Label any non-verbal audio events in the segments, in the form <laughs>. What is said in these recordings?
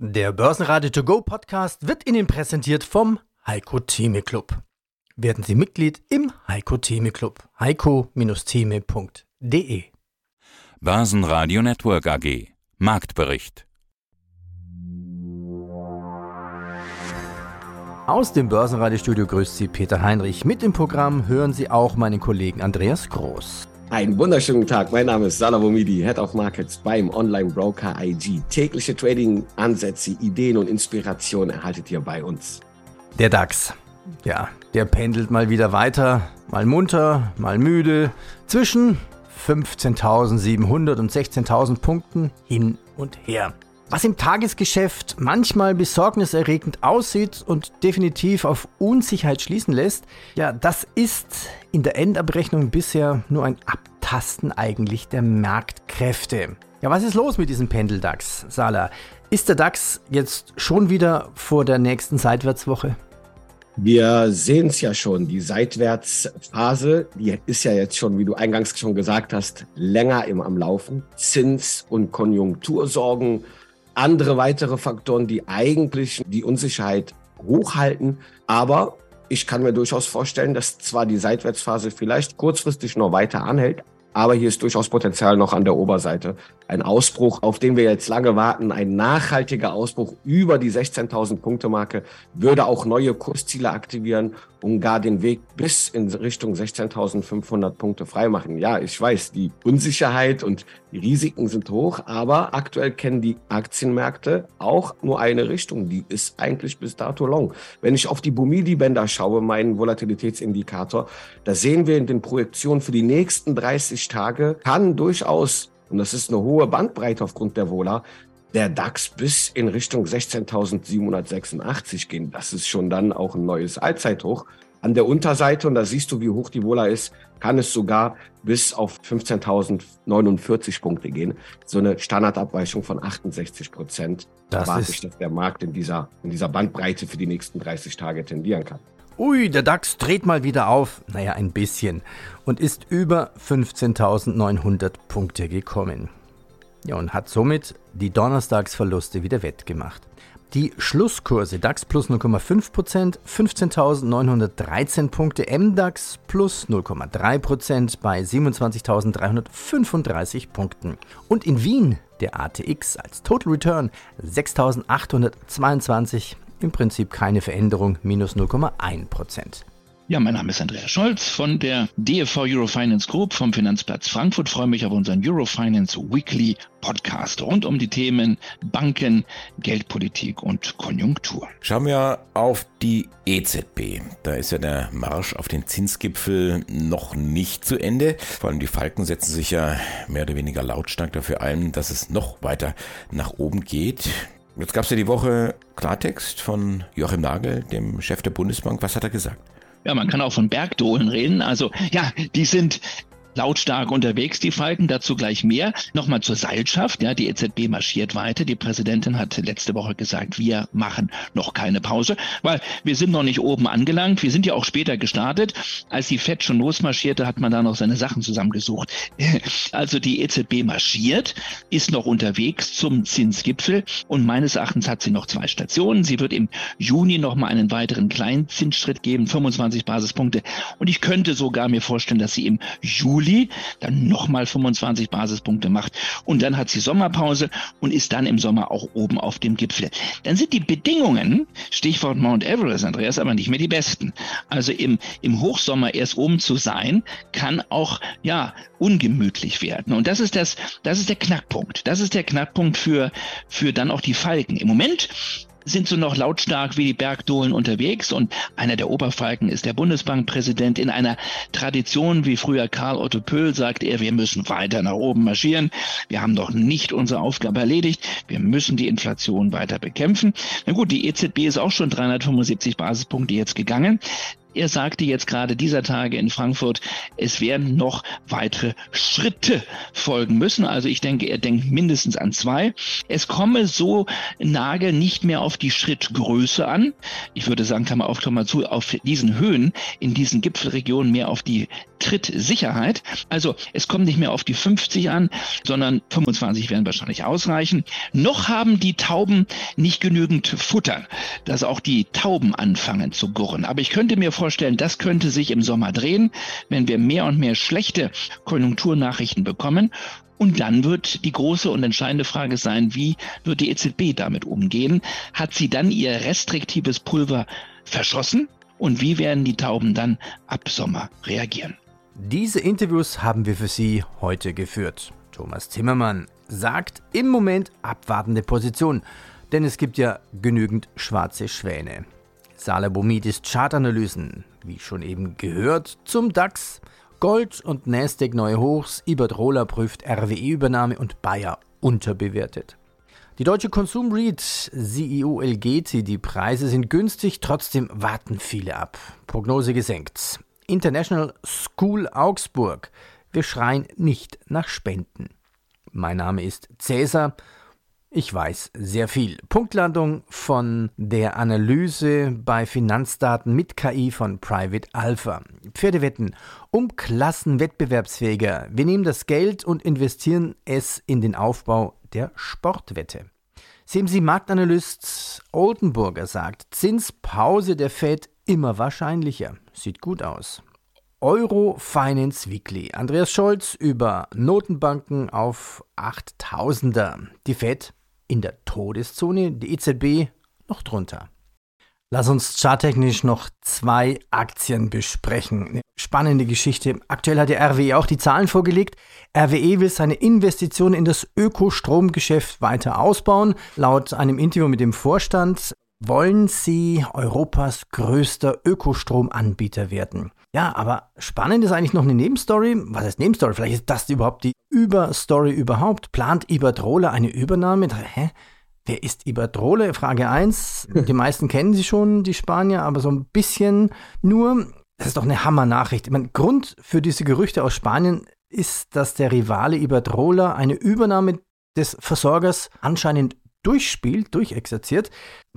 Der Börsenradio To Go Podcast wird Ihnen präsentiert vom Heiko Theme Club. Werden Sie Mitglied im Heiko Theme Club. heiko-theme.de Börsenradio Network AG Marktbericht Aus dem Börsenradiostudio grüßt Sie Peter Heinrich. Mit im Programm hören Sie auch meinen Kollegen Andreas Groß. Einen wunderschönen Tag. Mein Name ist Salah Bomidi, Head of Markets beim Online-Broker IG. Tägliche Trading-Ansätze, Ideen und Inspirationen erhaltet ihr bei uns. Der DAX. Ja, der pendelt mal wieder weiter, mal munter, mal müde, zwischen 15.700 und 16.000 Punkten hin und her. Was im Tagesgeschäft manchmal besorgniserregend aussieht und definitiv auf Unsicherheit schließen lässt, ja, das ist in der Endabrechnung bisher nur ein Abtasten eigentlich der Marktkräfte. Ja, was ist los mit diesem Pendeldax, Sala? Ist der DAX jetzt schon wieder vor der nächsten Seitwärtswoche? Wir sehen es ja schon, die Seitwärtsphase, die ist ja jetzt schon, wie du eingangs schon gesagt hast, länger im am Laufen. Zins- und Konjunktursorgen andere weitere Faktoren, die eigentlich die Unsicherheit hochhalten. Aber ich kann mir durchaus vorstellen, dass zwar die Seitwärtsphase vielleicht kurzfristig noch weiter anhält, aber hier ist durchaus Potenzial noch an der Oberseite. Ein Ausbruch, auf den wir jetzt lange warten, ein nachhaltiger Ausbruch über die 16.000 Punkte Marke, würde auch neue Kursziele aktivieren und gar den Weg bis in Richtung 16.500 Punkte freimachen. Ja, ich weiß, die Unsicherheit und die Risiken sind hoch, aber aktuell kennen die Aktienmärkte auch nur eine Richtung. Die ist eigentlich bis dato long. Wenn ich auf die Bumidi-Bänder schaue, meinen Volatilitätsindikator, da sehen wir in den Projektionen für die nächsten 30 Tage kann durchaus und das ist eine hohe Bandbreite aufgrund der Vola, der DAX bis in Richtung 16.786 gehen. Das ist schon dann auch ein neues Allzeithoch. An der Unterseite, und da siehst du, wie hoch die Vola ist, kann es sogar bis auf 15.049 Punkte gehen. So eine Standardabweichung von 68 Prozent. Erwarte ich, dass der Markt in dieser, in dieser Bandbreite für die nächsten 30 Tage tendieren kann. Ui, der DAX dreht mal wieder auf, naja, ein bisschen, und ist über 15.900 Punkte gekommen. Ja, und hat somit die Donnerstagsverluste wieder wettgemacht. Die Schlusskurse DAX plus 0,5%, 15.913 Punkte, MDAX plus 0,3% bei 27.335 Punkten. Und in Wien der ATX als Total Return 6.822, im Prinzip keine Veränderung, minus 0,1%. Ja, mein Name ist Andreas Scholz von der DFV Eurofinance Group vom Finanzplatz Frankfurt. Freue mich auf unseren Eurofinance Weekly Podcast rund um die Themen Banken, Geldpolitik und Konjunktur. Schauen wir auf die EZB. Da ist ja der Marsch auf den Zinsgipfel noch nicht zu Ende. Vor allem die Falken setzen sich ja mehr oder weniger lautstark dafür ein, dass es noch weiter nach oben geht. Jetzt gab es ja die Woche Klartext von Joachim Nagel, dem Chef der Bundesbank. Was hat er gesagt? Ja, man kann auch von Bergdohlen reden. Also ja, die sind lautstark unterwegs, die Falken, dazu gleich mehr. Nochmal zur Seilschaft, ja, die EZB marschiert weiter. Die Präsidentin hat letzte Woche gesagt, wir machen noch keine Pause, weil wir sind noch nicht oben angelangt. Wir sind ja auch später gestartet. Als die FED schon losmarschierte, hat man da noch seine Sachen zusammengesucht. <laughs> Also die EZB marschiert, ist noch unterwegs zum Zinsgipfel und meines Erachtens hat sie noch zwei Stationen. Sie wird im Juni noch mal einen weiteren kleinen Zinsschritt geben, 25 Basispunkte. Und ich könnte sogar mir vorstellen, dass sie im Juli Juli dann nochmal 25 Basispunkte macht und dann hat sie Sommerpause und ist dann im Sommer auch oben auf dem Gipfel. Dann sind die Bedingungen, Stichwort Mount Everest, Andreas, aber nicht mehr die besten. Also im, im Hochsommer erst oben zu sein, kann auch, ja, ungemütlich werden. Und das ist das, das ist der Knackpunkt. Das ist der Knackpunkt für, für dann auch die Falken. Im Moment sind so noch lautstark wie die Bergdohlen unterwegs und einer der Oberfalken ist der Bundesbankpräsident. In einer Tradition wie früher Karl Otto Pöhl sagt er, wir müssen weiter nach oben marschieren. Wir haben doch nicht unsere Aufgabe erledigt. Wir müssen die Inflation weiter bekämpfen. Na gut, die EZB ist auch schon 375 Basispunkte jetzt gegangen er sagte jetzt gerade dieser Tage in Frankfurt, es werden noch weitere Schritte folgen müssen. Also ich denke, er denkt mindestens an zwei. Es komme so Nagel nicht mehr auf die Schrittgröße an. Ich würde sagen, kann man auf Klammer zu, auf diesen Höhen, in diesen Gipfelregionen mehr auf die Trittsicherheit. Also es kommt nicht mehr auf die 50 an, sondern 25 werden wahrscheinlich ausreichen. Noch haben die Tauben nicht genügend Futter, dass auch die Tauben anfangen zu gurren. Aber ich könnte mir vorstellen, das könnte sich im Sommer drehen, wenn wir mehr und mehr schlechte Konjunkturnachrichten bekommen. Und dann wird die große und entscheidende Frage sein, wie wird die EZB damit umgehen? Hat sie dann ihr restriktives Pulver verschossen? Und wie werden die Tauben dann ab Sommer reagieren? Diese Interviews haben wir für Sie heute geführt. Thomas Zimmermann sagt im Moment abwartende Position, denn es gibt ja genügend schwarze Schwäne. Salabomidis Chartanalysen, wie schon eben gehört, zum DAX, Gold und Nasdaq neue Hochs, Iberdrola prüft RWE-Übernahme und Bayer unterbewertet. Die deutsche Konsum Read CEO Elgeti, die Preise sind günstig, trotzdem warten viele ab. Prognose gesenkt. International School Augsburg. Wir schreien nicht nach Spenden. Mein Name ist Cäsar. Ich weiß sehr viel. Punktlandung von der Analyse bei Finanzdaten mit KI von Private Alpha. Pferdewetten um Klassen wettbewerbsfähiger. Wir nehmen das Geld und investieren es in den Aufbau der Sportwette. CMC Marktanalyst Oldenburger sagt, Zinspause der Fed immer wahrscheinlicher. Sieht gut aus. Euro Finance Weekly. Andreas Scholz über Notenbanken auf 8000er. Die Fed in der Todeszone, die EZB noch drunter. Lass uns charttechnisch noch zwei Aktien besprechen. Eine spannende Geschichte. Aktuell hat der RWE auch die Zahlen vorgelegt. RWE will seine Investitionen in das Ökostromgeschäft weiter ausbauen. Laut einem Interview mit dem Vorstand wollen sie Europas größter Ökostromanbieter werden. Ja, aber spannend ist eigentlich noch eine Nebenstory. Was heißt Nebenstory? Vielleicht ist das überhaupt die Überstory überhaupt. Plant Iberdrola eine Übernahme? Hä? Wer ist Iberdrola? Frage 1. <laughs> Die meisten kennen sie schon, die Spanier, aber so ein bisschen nur. Das ist doch eine Hammer-Nachricht. Grund für diese Gerüchte aus Spanien ist, dass der Rivale Iberdrola eine Übernahme des Versorgers anscheinend durchspielt, durchexerziert.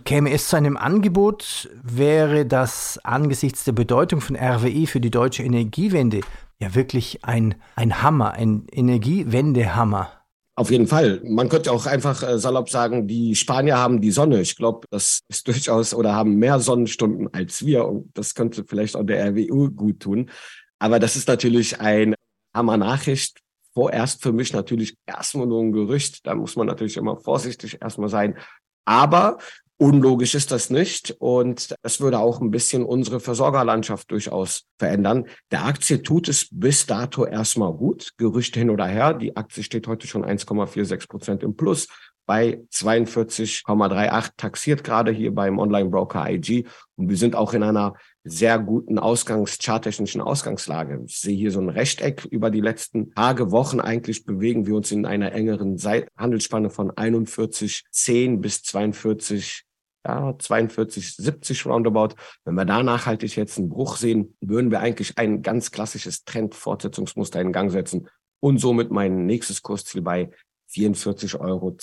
Käme es zu einem Angebot, wäre das angesichts der Bedeutung von RWE für die deutsche Energiewende ja wirklich ein, ein Hammer, ein Energiewendehammer. Auf jeden Fall. Man könnte auch einfach äh, salopp sagen, die Spanier haben die Sonne. Ich glaube, das ist <laughs> durchaus oder haben mehr Sonnenstunden als wir und das könnte vielleicht auch der RWU gut tun. Aber das ist natürlich ein Hammer Nachricht vorerst für mich natürlich erstmal nur ein Gerücht. Da muss man natürlich immer vorsichtig erstmal sein. Aber unlogisch ist das nicht. Und es würde auch ein bisschen unsere Versorgerlandschaft durchaus verändern. Der Aktie tut es bis dato erstmal gut. Gerüchte hin oder her. Die Aktie steht heute schon 1,46 Prozent im Plus bei 42,38 taxiert gerade hier beim Online-Broker IG. Und wir sind auch in einer sehr guten Ausgangs-, charttechnischen Ausgangslage. Ich sehe hier so ein Rechteck über die letzten Tage, Wochen eigentlich bewegen wir uns in einer engeren Handelsspanne von 41,10 bis 42 ja, 42, 70 roundabout. Wenn wir da nachhaltig jetzt einen Bruch sehen, würden wir eigentlich ein ganz klassisches Trendfortsetzungsmuster in Gang setzen und somit mein nächstes Kursziel bei 44,32 Euro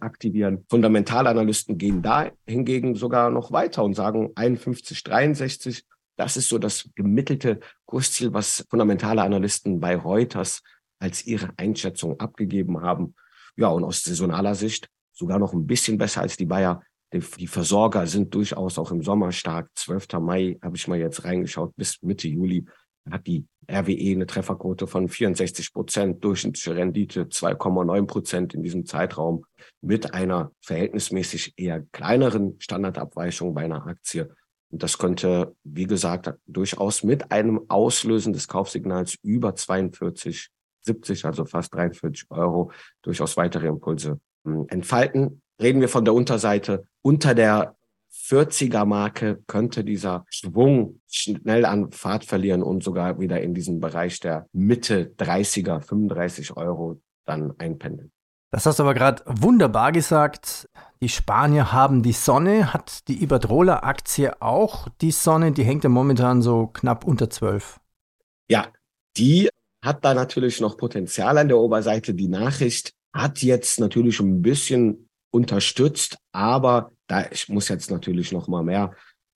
aktivieren. Fundamentalanalysten gehen da hingegen sogar noch weiter und sagen 51,63. Das ist so das gemittelte Kursziel, was fundamentale Analysten bei Reuters als ihre Einschätzung abgegeben haben. Ja, und aus saisonaler Sicht sogar noch ein bisschen besser als die Bayer. Die Versorger sind durchaus auch im Sommer stark. 12. Mai habe ich mal jetzt reingeschaut, bis Mitte Juli hat die RWE eine Trefferquote von 64 Prozent, durchschnittliche Rendite 2,9 Prozent in diesem Zeitraum mit einer verhältnismäßig eher kleineren Standardabweichung bei einer Aktie. Und das könnte, wie gesagt, durchaus mit einem Auslösen des Kaufsignals über 42, 70, also fast 43 Euro, durchaus weitere Impulse hm, entfalten. Reden wir von der Unterseite. Unter der 40er Marke könnte dieser Schwung schnell an Fahrt verlieren und sogar wieder in diesen Bereich der Mitte 30er, 35 Euro dann einpendeln. Das hast du aber gerade wunderbar gesagt. Die Spanier haben die Sonne. Hat die Iberdrola-Aktie auch die Sonne? Die hängt ja momentan so knapp unter 12. Ja, die hat da natürlich noch Potenzial an der Oberseite. Die Nachricht hat jetzt natürlich ein bisschen unterstützt, aber da muss jetzt natürlich noch mal mehr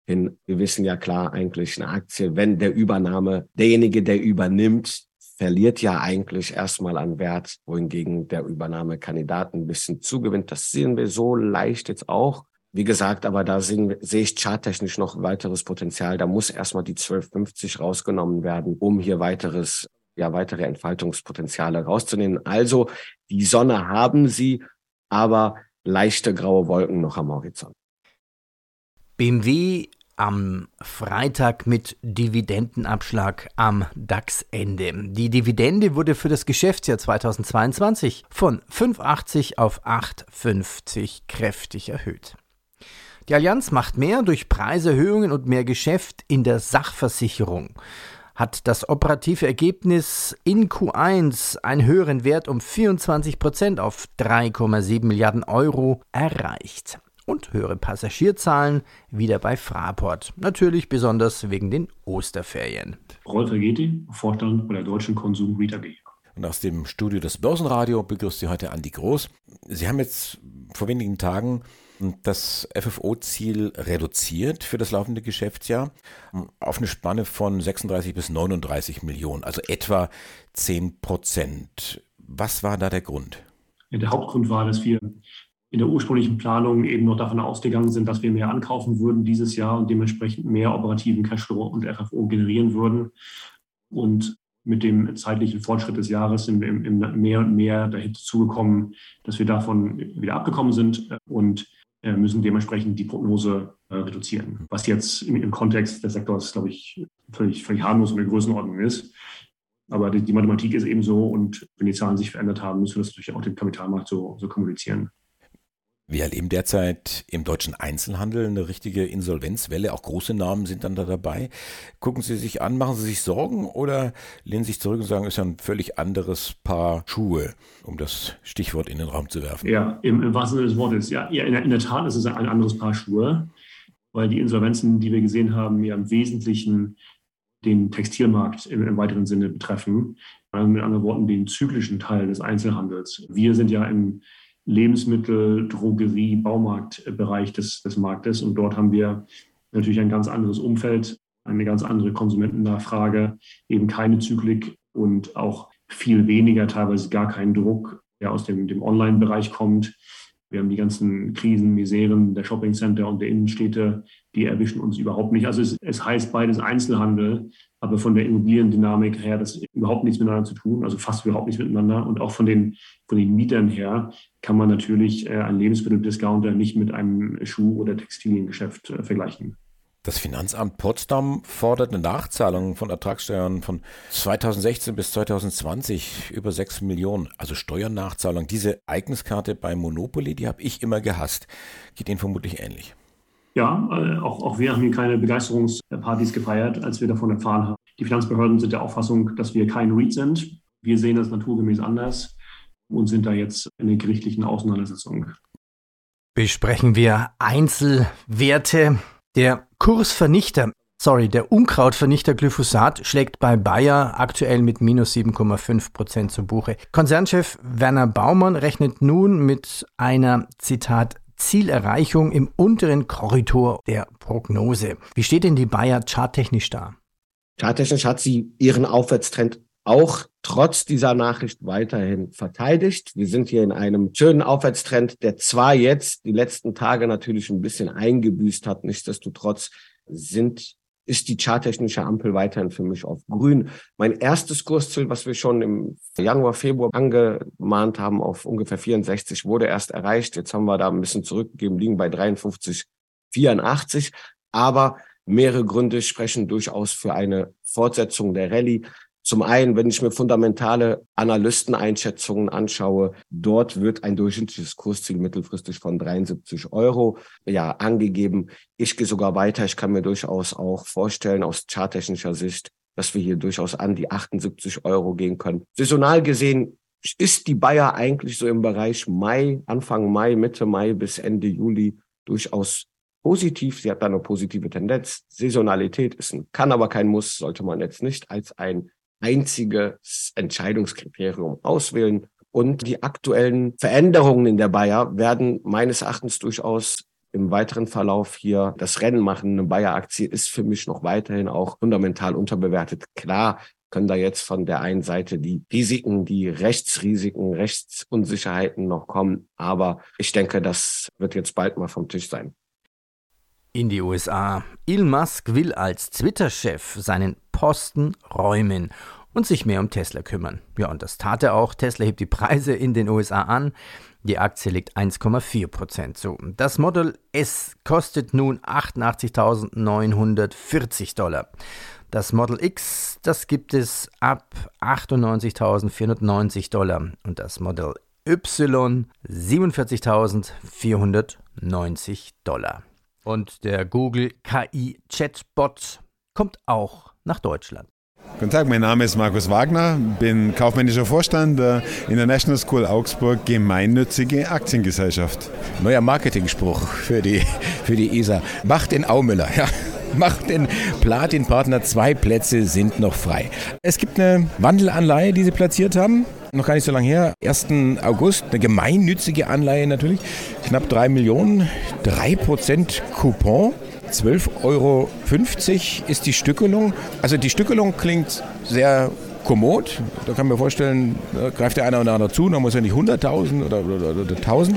hin. Wir wissen ja klar eigentlich eine Aktie, wenn der Übernahme, derjenige, der übernimmt, verliert ja eigentlich erstmal an Wert, wohingegen der Übernahmekandidat ein bisschen zugewinnt. Das sehen wir so leicht jetzt auch. Wie gesagt, aber da sehen, sehe ich charttechnisch noch weiteres Potenzial. Da muss erstmal die 1250 rausgenommen werden, um hier weiteres, ja, weitere Entfaltungspotenziale rauszunehmen. Also, die Sonne haben sie, aber leichte graue Wolken noch am Horizont. BMW am Freitag mit Dividendenabschlag am DAX-Ende. Die Dividende wurde für das Geschäftsjahr 2022 von 5,80 auf 8,50 kräftig erhöht. Die Allianz macht mehr durch Preiserhöhungen und mehr Geschäft in der Sachversicherung hat das operative Ergebnis in Q1 einen höheren Wert um 24 Prozent auf 3,7 Milliarden Euro erreicht und höhere Passagierzahlen wieder bei Fraport. Natürlich besonders wegen den Osterferien. Rolf Regeti, Vorstand bei der Deutschen Konsum Retail AG. Und aus dem Studio des Börsenradio begrüßt Sie heute Andi Groß. Sie haben jetzt vor wenigen Tagen das FFO-Ziel reduziert für das laufende Geschäftsjahr auf eine Spanne von 36 bis 39 Millionen, also etwa 10 Prozent. Was war da der Grund? Der Hauptgrund war, dass wir in der ursprünglichen Planung eben noch davon ausgegangen sind, dass wir mehr ankaufen würden dieses Jahr und dementsprechend mehr operativen Cashflow und FFO generieren würden. Und mit dem zeitlichen Fortschritt des Jahres sind wir mehr und mehr dahin zugekommen, dass wir davon wieder abgekommen sind und müssen dementsprechend die Prognose äh, reduzieren. Was jetzt im, im, Kontext des Sektors, glaube ich, völlig, völlig harmlos in der Größenordnung ist. Aber die, die, Mathematik ist eben so und wenn die Zahlen sich verändert haben, müssen wir das natürlich auch dem Kapitalmarkt so, so kommunizieren. Wir erleben derzeit im deutschen Einzelhandel eine richtige Insolvenzwelle. Auch große Namen sind dann da dabei. Gucken Sie sich an, machen Sie sich Sorgen oder lehnen Sie sich zurück und sagen, es ist ja ein völlig anderes Paar Schuhe, um das Stichwort in den Raum zu werfen? Ja, im, im wahrsten Sinne des Wortes. Ja, ja in, der, in der Tat ist es ein anderes Paar Schuhe, weil die Insolvenzen, die wir gesehen haben, ja im Wesentlichen den Textilmarkt im, im weiteren Sinne betreffen. Also mit anderen Worten, den zyklischen Teil des Einzelhandels. Wir sind ja im Lebensmittel, Drogerie, Baumarktbereich des, des Marktes. Und dort haben wir natürlich ein ganz anderes Umfeld, eine ganz andere Konsumentennachfrage, eben keine Zyklik und auch viel weniger, teilweise gar keinen Druck, der aus dem, dem Online-Bereich kommt. Wir haben die ganzen Krisen, Miseren der Shoppingcenter und der Innenstädte, die erwischen uns überhaupt nicht. Also es, es heißt beides Einzelhandel, aber von der Immobiliendynamik her das überhaupt nichts miteinander zu tun, also fast überhaupt nichts miteinander. Und auch von den, von den Mietern her kann man natürlich äh, einen Lebensmitteldiscounter nicht mit einem Schuh- oder Textiliengeschäft äh, vergleichen. Das Finanzamt Potsdam fordert eine Nachzahlung von Ertragssteuern von 2016 bis 2020 über 6 Millionen, also Steuernachzahlung. Diese Ereigniskarte bei Monopoly, die habe ich immer gehasst. Geht Ihnen vermutlich ähnlich. Ja, äh, auch, auch wir haben hier keine Begeisterungspartys gefeiert, als wir davon erfahren haben. Die Finanzbehörden sind der Auffassung, dass wir kein REIT sind. Wir sehen das naturgemäß anders und sind da jetzt in der gerichtlichen Auseinandersetzung. Besprechen wir Einzelwerte. Der Kursvernichter, sorry, der Unkrautvernichter Glyphosat schlägt bei Bayer aktuell mit minus 7,5 Prozent zu Buche. Konzernchef Werner Baumann rechnet nun mit einer, Zitat, Zielerreichung im unteren Korridor der Prognose. Wie steht denn die Bayer charttechnisch da? Charttechnisch hat sie ihren Aufwärtstrend auch trotz dieser Nachricht weiterhin verteidigt. Wir sind hier in einem schönen Aufwärtstrend, der zwar jetzt die letzten Tage natürlich ein bisschen eingebüßt hat, nichtsdestotrotz sind ist die charttechnische Ampel weiterhin für mich auf grün. Mein erstes Kursziel, was wir schon im Januar, Februar angemahnt haben, auf ungefähr 64, wurde erst erreicht. Jetzt haben wir da ein bisschen zurückgegeben, liegen bei 53, 84. Aber mehrere Gründe sprechen durchaus für eine Fortsetzung der Rallye. Zum einen, wenn ich mir fundamentale Analysteneinschätzungen anschaue, dort wird ein durchschnittliches Kursziel mittelfristig von 73 Euro ja angegeben. Ich gehe sogar weiter. Ich kann mir durchaus auch vorstellen, aus charttechnischer Sicht, dass wir hier durchaus an die 78 Euro gehen können. Saisonal gesehen ist die Bayer eigentlich so im Bereich Mai, Anfang Mai, Mitte Mai bis Ende Juli durchaus positiv. Sie hat da eine positive Tendenz. Saisonalität ist ein, kann aber kein Muss, sollte man jetzt nicht als ein einziges Entscheidungskriterium auswählen. Und die aktuellen Veränderungen in der Bayer werden meines Erachtens durchaus im weiteren Verlauf hier das Rennen machen. Eine Bayer-Aktie ist für mich noch weiterhin auch fundamental unterbewertet. Klar können da jetzt von der einen Seite die Risiken, die Rechtsrisiken, Rechtsunsicherheiten noch kommen. Aber ich denke, das wird jetzt bald mal vom Tisch sein. In die USA. Elon Musk will als Twitter-Chef seinen Posten räumen und sich mehr um Tesla kümmern. Ja, und das tat er auch. Tesla hebt die Preise in den USA an. Die Aktie liegt 1,4 Prozent zu. Das Model S kostet nun 88.940 Dollar. Das Model X, das gibt es ab 98.490 Dollar und das Model Y 47.490 Dollar. Und der Google KI Chatbot kommt auch nach Deutschland. Guten Tag, mein Name ist Markus Wagner, bin kaufmännischer Vorstand der International School Augsburg Gemeinnützige Aktiengesellschaft. Neuer Marketingspruch für die, für die ESA. Macht den Aumüller, ja. <laughs> Macht den Platin-Partner, zwei Plätze sind noch frei. Es gibt eine Wandelanleihe, die Sie platziert haben. Noch gar nicht so lange her, 1. August, eine gemeinnützige Anleihe natürlich, knapp 3 Millionen, 3% Coupon. 12,50 Euro ist die Stückelung. Also die Stückelung klingt sehr kommod. Da kann man vorstellen, da greift der eine oder andere zu, da muss er nicht 100.000 oder, oder, oder 1.000.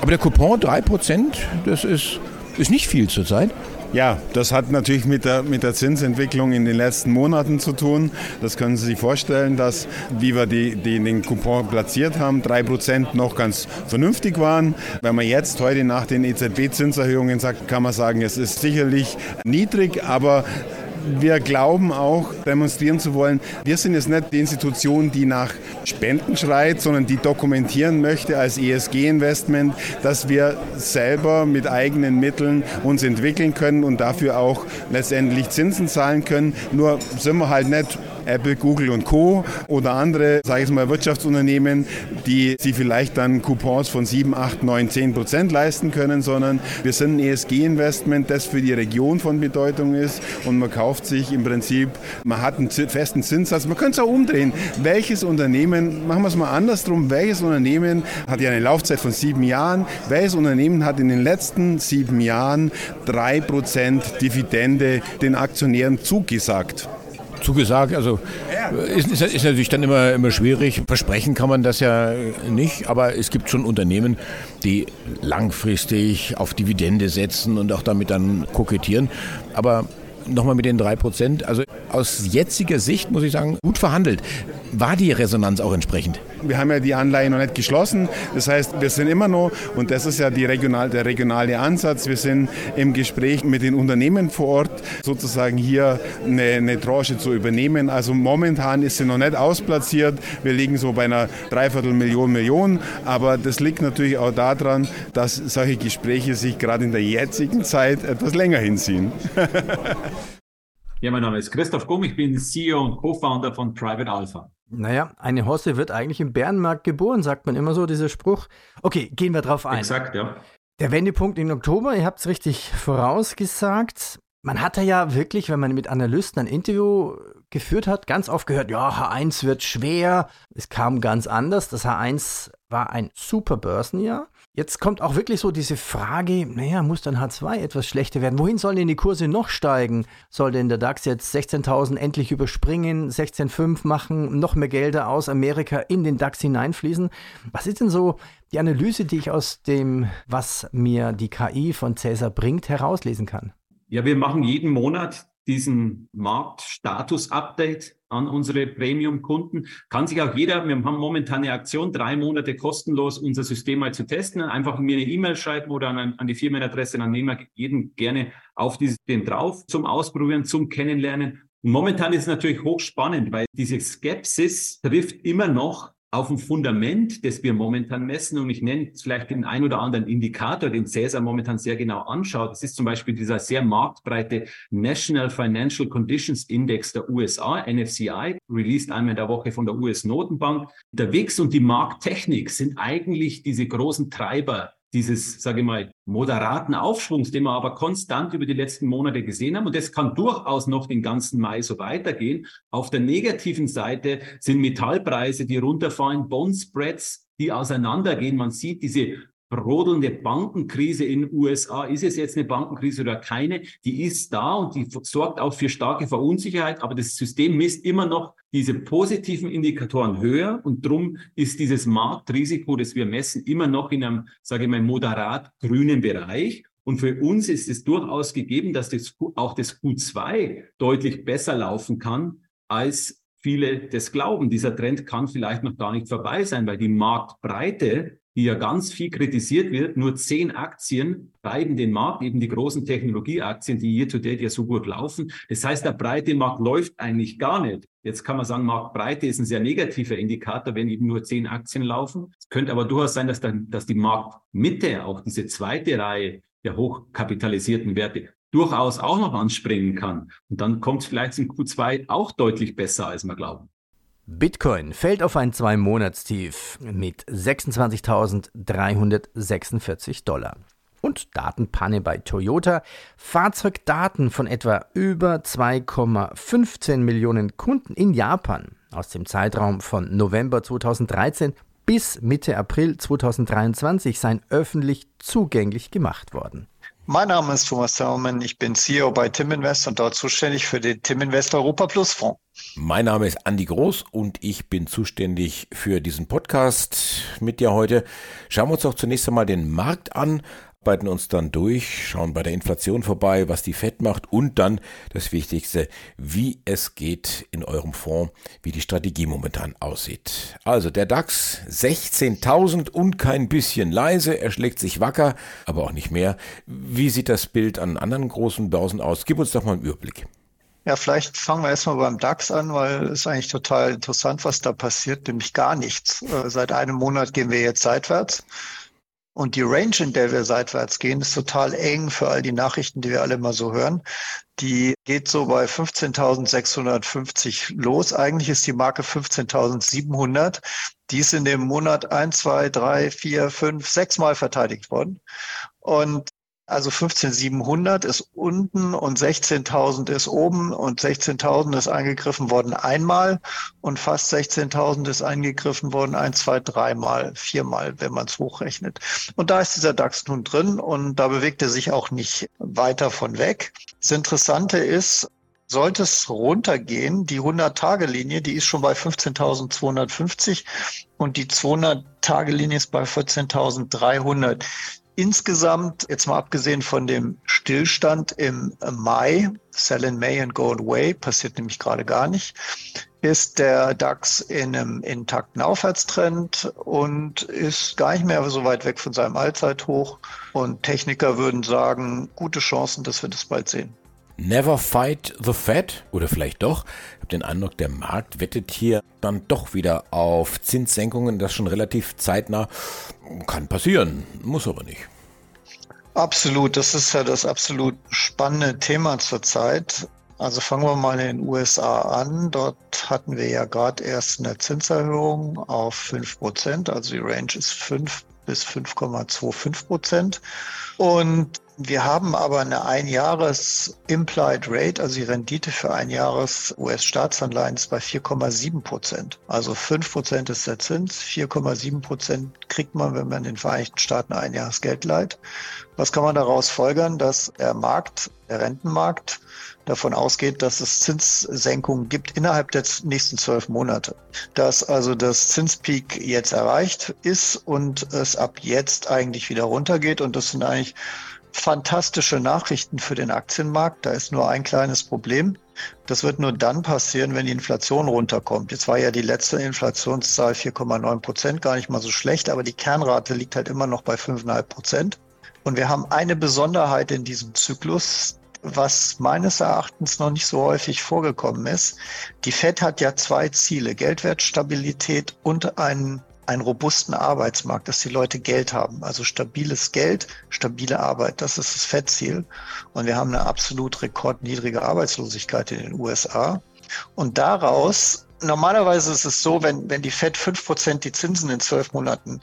Aber der Coupon 3%, das ist, ist nicht viel zurzeit. Ja, das hat natürlich mit der, mit der Zinsentwicklung in den letzten Monaten zu tun. Das können Sie sich vorstellen, dass, wie wir die, die den Coupon platziert haben, 3% noch ganz vernünftig waren. Wenn man jetzt heute nach den EZB-Zinserhöhungen sagt, kann man sagen, es ist sicherlich niedrig, aber wir glauben auch, demonstrieren zu wollen, wir sind jetzt nicht die Institution, die nach Spenden schreit, sondern die dokumentieren möchte als ESG-Investment, dass wir selber mit eigenen Mitteln uns entwickeln können und dafür auch letztendlich Zinsen zahlen können. Nur sind wir halt nicht Apple, Google und Co. oder andere, sage ich mal, Wirtschaftsunternehmen, die sie vielleicht dann Coupons von 7, 8, 9, 10 Prozent leisten können, sondern wir sind ein ESG-Investment, das für die Region von Bedeutung ist und man kauft sich im Prinzip, man hat einen festen Zinssatz. Man könnte es auch umdrehen. Welches Unternehmen, machen wir es mal andersrum, welches Unternehmen hat ja eine Laufzeit von sieben Jahren, welches Unternehmen hat in den letzten sieben Jahren drei Prozent Dividende den Aktionären zugesagt? Zugesagt. Also ist, ist, ist, natürlich dann immer, immer schwierig. Versprechen kann man das ja nicht, aber es gibt schon Unternehmen, die langfristig auf Dividende setzen und auch damit dann kokettieren. Aber nochmal mit den drei Prozent. Also aus jetziger Sicht muss ich sagen, gut verhandelt. War die Resonanz auch entsprechend? Wir haben ja die Anleihe noch nicht geschlossen. Das heißt, wir sind immer noch, und das ist ja regional, der regionale Ansatz, wir sind im Gespräch mit den Unternehmen vor Ort, sozusagen hier eine, eine Tranche zu übernehmen. Also momentan ist sie noch nicht ausplatziert. Wir liegen so bei einer Dreiviertelmillion Million. Aber das liegt natürlich auch daran, dass solche Gespräche sich gerade in der jetzigen Zeit etwas länger hinziehen. <laughs> Ja, mein Name ist Christoph Gumm, ich bin CEO und Co-Founder von Private Alpha. Naja, eine Hosse wird eigentlich im Bärenmarkt geboren, sagt man immer so, dieser Spruch. Okay, gehen wir drauf ein. Exakt, ja. Der Wendepunkt im Oktober, ihr habt es richtig vorausgesagt. Man hatte ja wirklich, wenn man mit Analysten ein Interview geführt hat, ganz oft gehört, ja, H1 wird schwer. Es kam ganz anders. Das H1 war ein super Börsenjahr. Jetzt kommt auch wirklich so diese Frage, naja, muss dann H2 etwas schlechter werden? Wohin sollen denn die Kurse noch steigen? Soll denn der DAX jetzt 16.000 endlich überspringen, 16.5 machen, noch mehr Gelder aus Amerika in den DAX hineinfließen? Was ist denn so die Analyse, die ich aus dem, was mir die KI von Cäsar bringt, herauslesen kann? Ja, wir machen jeden Monat diesen Marktstatus-Update an unsere Premium-Kunden. Kann sich auch jeder, wir haben momentan eine Aktion, drei Monate kostenlos unser System mal zu testen. Einfach mir eine E-Mail schreiben oder an, an die Firmenadresse, dann nehmen wir jeden gerne auf den drauf zum Ausprobieren, zum Kennenlernen. Und momentan ist es natürlich hochspannend, weil diese Skepsis trifft immer noch auf dem Fundament, das wir momentan messen, und ich nenne vielleicht den ein oder anderen Indikator, den Cäsar momentan sehr genau anschaut. Das ist zum Beispiel dieser sehr marktbreite National Financial Conditions Index der USA, NFCI, released einmal in der Woche von der US-Notenbank. Der WIX und die Markttechnik sind eigentlich diese großen Treiber dieses, sage ich mal, moderaten Aufschwungs, den wir aber konstant über die letzten Monate gesehen haben. Und das kann durchaus noch den ganzen Mai so weitergehen. Auf der negativen Seite sind Metallpreise, die runterfallen, Bond Spreads, die auseinandergehen. Man sieht diese brodelnde Bankenkrise in den USA. Ist es jetzt eine Bankenkrise oder keine? Die ist da und die sorgt auch für starke Verunsicherheit. Aber das System misst immer noch diese positiven Indikatoren höher und drum ist dieses Marktrisiko, das wir messen, immer noch in einem, sage ich mal, moderat grünen Bereich. Und für uns ist es durchaus gegeben, dass das, auch das Q2 deutlich besser laufen kann, als viele das glauben. Dieser Trend kann vielleicht noch gar nicht vorbei sein, weil die Marktbreite die ja ganz viel kritisiert wird. Nur zehn Aktien treiben den Markt, eben die großen Technologieaktien, die year to date ja so gut laufen. Das heißt, der breite Markt läuft eigentlich gar nicht. Jetzt kann man sagen, Marktbreite ist ein sehr negativer Indikator, wenn eben nur zehn Aktien laufen. Es könnte aber durchaus sein, dass, dann, dass die Marktmitte, auch diese zweite Reihe der hochkapitalisierten Werte, durchaus auch noch anspringen kann. Und dann kommt es vielleicht im Q2 auch deutlich besser, als wir glauben. Bitcoin fällt auf ein Zwei-Monatstief mit 26.346 Dollar. Und Datenpanne bei Toyota. Fahrzeugdaten von etwa über 2,15 Millionen Kunden in Japan aus dem Zeitraum von November 2013 bis Mitte April 2023 seien öffentlich zugänglich gemacht worden. Mein Name ist Thomas Zimmermann, ich bin CEO bei Tim Invest und dort zuständig für den Tim Invest Europa Plus Fonds. Mein Name ist Andi Groß und ich bin zuständig für diesen Podcast mit dir heute. Schauen wir uns doch zunächst einmal den Markt an, arbeiten uns dann durch, schauen bei der Inflation vorbei, was die FED macht und dann das Wichtigste, wie es geht in eurem Fonds, wie die Strategie momentan aussieht. Also der DAX 16.000 und kein bisschen leise, er schlägt sich wacker, aber auch nicht mehr. Wie sieht das Bild an anderen großen Börsen aus? Gib uns doch mal einen Überblick. Ja, vielleicht fangen wir erstmal beim DAX an, weil es ist eigentlich total interessant, was da passiert, nämlich gar nichts. Äh, seit einem Monat gehen wir jetzt seitwärts. Und die Range, in der wir seitwärts gehen, ist total eng für all die Nachrichten, die wir alle mal so hören. Die geht so bei 15.650 los. Eigentlich ist die Marke 15.700. Die ist in dem Monat ein, zwei, drei, vier, fünf, sechs Mal verteidigt worden. Und also 15.700 ist unten und 16.000 ist oben und 16.000 ist eingegriffen worden einmal und fast 16.000 ist eingegriffen worden ein, zwei, dreimal, viermal, wenn man es hochrechnet. Und da ist dieser DAX nun drin und da bewegt er sich auch nicht weiter von weg. Das Interessante ist, sollte es runtergehen, die 100-Tage-Linie, die ist schon bei 15.250 und die 200-Tage-Linie ist bei 14.300. Insgesamt, jetzt mal abgesehen von dem Stillstand im Mai, Sell in May and Go Away, passiert nämlich gerade gar nicht, ist der DAX in einem intakten Aufwärtstrend und ist gar nicht mehr so weit weg von seinem Allzeithoch. Und Techniker würden sagen, gute Chancen, dass wir das bald sehen. Never fight the Fed oder vielleicht doch. Ich habe den Eindruck, der Markt wettet hier dann doch wieder auf Zinssenkungen. Das schon relativ zeitnah kann passieren, muss aber nicht. Absolut, das ist ja das absolut spannende Thema zurzeit. Also fangen wir mal in den USA an. Dort hatten wir ja gerade erst eine Zinserhöhung auf 5 Prozent. Also die Range ist 5 bis 5,25 Prozent. Und wir haben aber eine Einjahres Implied Rate, also die Rendite für ein Jahres US-Staatsanleihen ist bei 4,7 Prozent. Also 5 Prozent ist der Zins, 4,7 Prozent kriegt man, wenn man den Vereinigten Staaten ein Jahres Geld leiht. Was kann man daraus folgern, dass der Markt, der Rentenmarkt, davon ausgeht, dass es Zinssenkungen gibt innerhalb der nächsten zwölf Monate. Dass also das Zinspeak jetzt erreicht ist und es ab jetzt eigentlich wieder runtergeht. Und das sind eigentlich fantastische Nachrichten für den Aktienmarkt. Da ist nur ein kleines Problem. Das wird nur dann passieren, wenn die Inflation runterkommt. Jetzt war ja die letzte Inflationszahl 4,9 Prozent, gar nicht mal so schlecht, aber die Kernrate liegt halt immer noch bei 5,5 Prozent. Und wir haben eine Besonderheit in diesem Zyklus. Was meines Erachtens noch nicht so häufig vorgekommen ist. Die Fed hat ja zwei Ziele, Geldwertstabilität und einen einen robusten Arbeitsmarkt, dass die Leute Geld haben. Also stabiles Geld, stabile Arbeit, das ist das Fettziel. Und wir haben eine absolut rekordniedrige Arbeitslosigkeit in den USA. Und daraus normalerweise ist es so, wenn, wenn die FED fünf Prozent die Zinsen in zwölf Monaten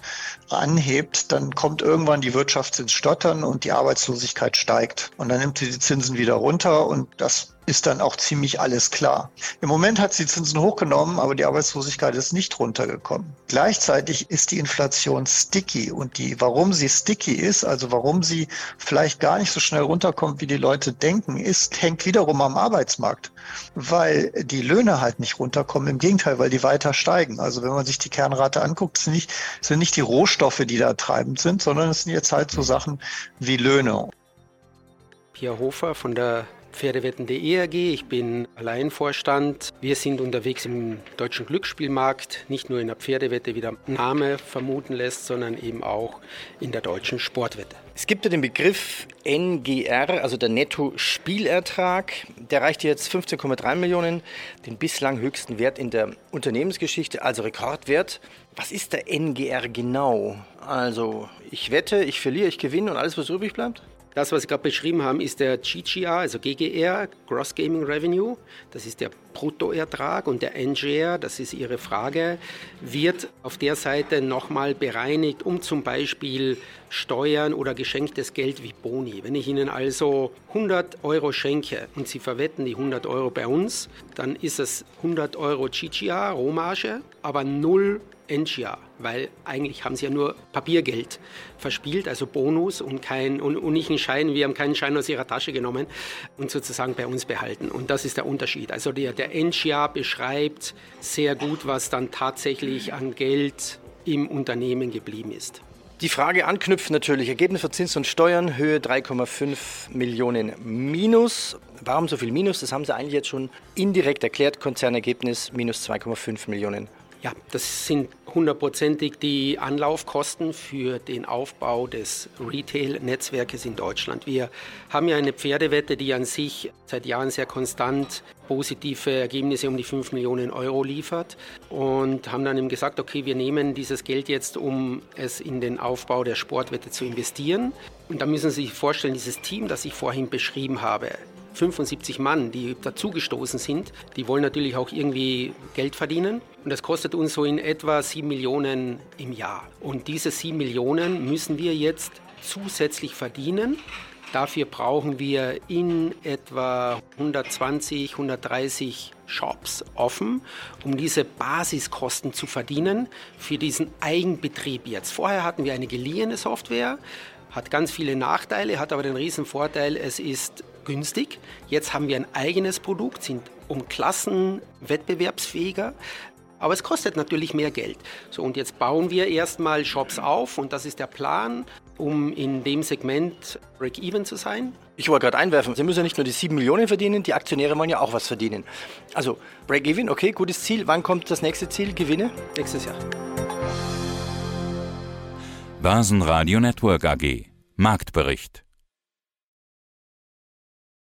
anhebt, dann kommt irgendwann die Wirtschaft ins Stottern und die Arbeitslosigkeit steigt. Und dann nimmt sie die Zinsen wieder runter und das ist dann auch ziemlich alles klar. Im Moment hat sie Zinsen hochgenommen, aber die Arbeitslosigkeit ist nicht runtergekommen. Gleichzeitig ist die Inflation sticky und die, warum sie sticky ist, also warum sie vielleicht gar nicht so schnell runterkommt, wie die Leute denken, ist, hängt wiederum am Arbeitsmarkt, weil die Löhne halt nicht runterkommen. Im Gegenteil, weil die weiter steigen. Also wenn man sich die Kernrate anguckt, sind nicht, sind nicht die Rohstoffe, die da treibend sind, sondern es sind jetzt halt so Sachen wie Löhne. Pia Hofer von der Pferdewetten.de AG. Ich bin Alleinvorstand. Wir sind unterwegs im deutschen Glücksspielmarkt, nicht nur in der Pferdewette, wie der Name vermuten lässt, sondern eben auch in der deutschen Sportwette. Es gibt ja den Begriff NGR, also der Netto-Spielertrag. Der reicht jetzt 15,3 Millionen, den bislang höchsten Wert in der Unternehmensgeschichte, also Rekordwert. Was ist der NGR genau? Also ich wette, ich verliere, ich gewinne und alles, was übrig bleibt? Das, was Sie gerade beschrieben haben, ist der GGR, also GGR, Gross Gaming Revenue. Das ist der Bruttoertrag und der NGR, das ist Ihre Frage, wird auf der Seite nochmal bereinigt, um zum Beispiel Steuern oder geschenktes Geld wie Boni. Wenn ich Ihnen also 100 Euro schenke und Sie verwetten die 100 Euro bei uns, dann ist es 100 Euro GGR, Rohmarge, aber 0 NGA, weil eigentlich haben sie ja nur Papiergeld verspielt, also Bonus und, kein, und, und nicht einen Schein. Wir haben keinen Schein aus ihrer Tasche genommen und sozusagen bei uns behalten. Und das ist der Unterschied. Also der, der NGA beschreibt sehr gut, was dann tatsächlich an Geld im Unternehmen geblieben ist. Die Frage anknüpft natürlich, Ergebnis für Zins und Steuern, Höhe 3,5 Millionen Minus. Warum so viel Minus? Das haben Sie eigentlich jetzt schon indirekt erklärt. Konzernergebnis minus 2,5 Millionen ja, das sind hundertprozentig die Anlaufkosten für den Aufbau des Retail-Netzwerkes in Deutschland. Wir haben ja eine Pferdewette, die an sich seit Jahren sehr konstant positive Ergebnisse um die 5 Millionen Euro liefert und haben dann eben gesagt, okay, wir nehmen dieses Geld jetzt, um es in den Aufbau der Sportwette zu investieren. Und da müssen Sie sich vorstellen, dieses Team, das ich vorhin beschrieben habe, 75 Mann, die dazugestoßen sind, die wollen natürlich auch irgendwie Geld verdienen. Und das kostet uns so in etwa 7 Millionen im Jahr. Und diese 7 Millionen müssen wir jetzt zusätzlich verdienen. Dafür brauchen wir in etwa 120, 130 Shops offen, um diese Basiskosten zu verdienen für diesen Eigenbetrieb jetzt. Vorher hatten wir eine geliehene Software, hat ganz viele Nachteile, hat aber den riesen Vorteil, es ist günstig. Jetzt haben wir ein eigenes Produkt, sind um Klassen wettbewerbsfähiger. Aber es kostet natürlich mehr Geld. So, und jetzt bauen wir erstmal Shops auf und das ist der Plan, um in dem Segment Break-Even zu sein. Ich wollte gerade einwerfen, Sie müssen ja nicht nur die 7 Millionen verdienen, die Aktionäre wollen ja auch was verdienen. Also Break-Even, okay, gutes Ziel. Wann kommt das nächste Ziel? Gewinne? Nächstes Jahr. Börsenradio Network AG Marktbericht